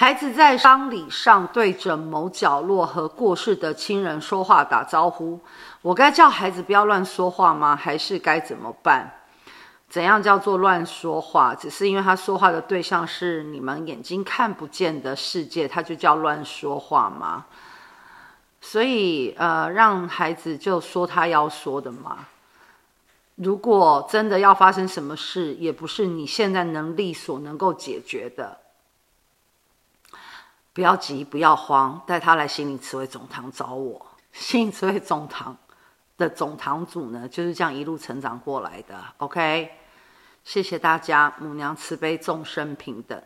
孩子在丧礼上对着某角落和过世的亲人说话打招呼，我该叫孩子不要乱说话吗？还是该怎么办？怎样叫做乱说话？只是因为他说话的对象是你们眼睛看不见的世界，他就叫乱说话吗？所以，呃，让孩子就说他要说的嘛。如果真的要发生什么事，也不是你现在能力所能够解决的。不要急，不要慌，带他来心灵慈惠总堂找我。心灵慈惠总堂的总堂主呢，就是这样一路成长过来的。OK，谢谢大家，母娘慈悲，众生平等。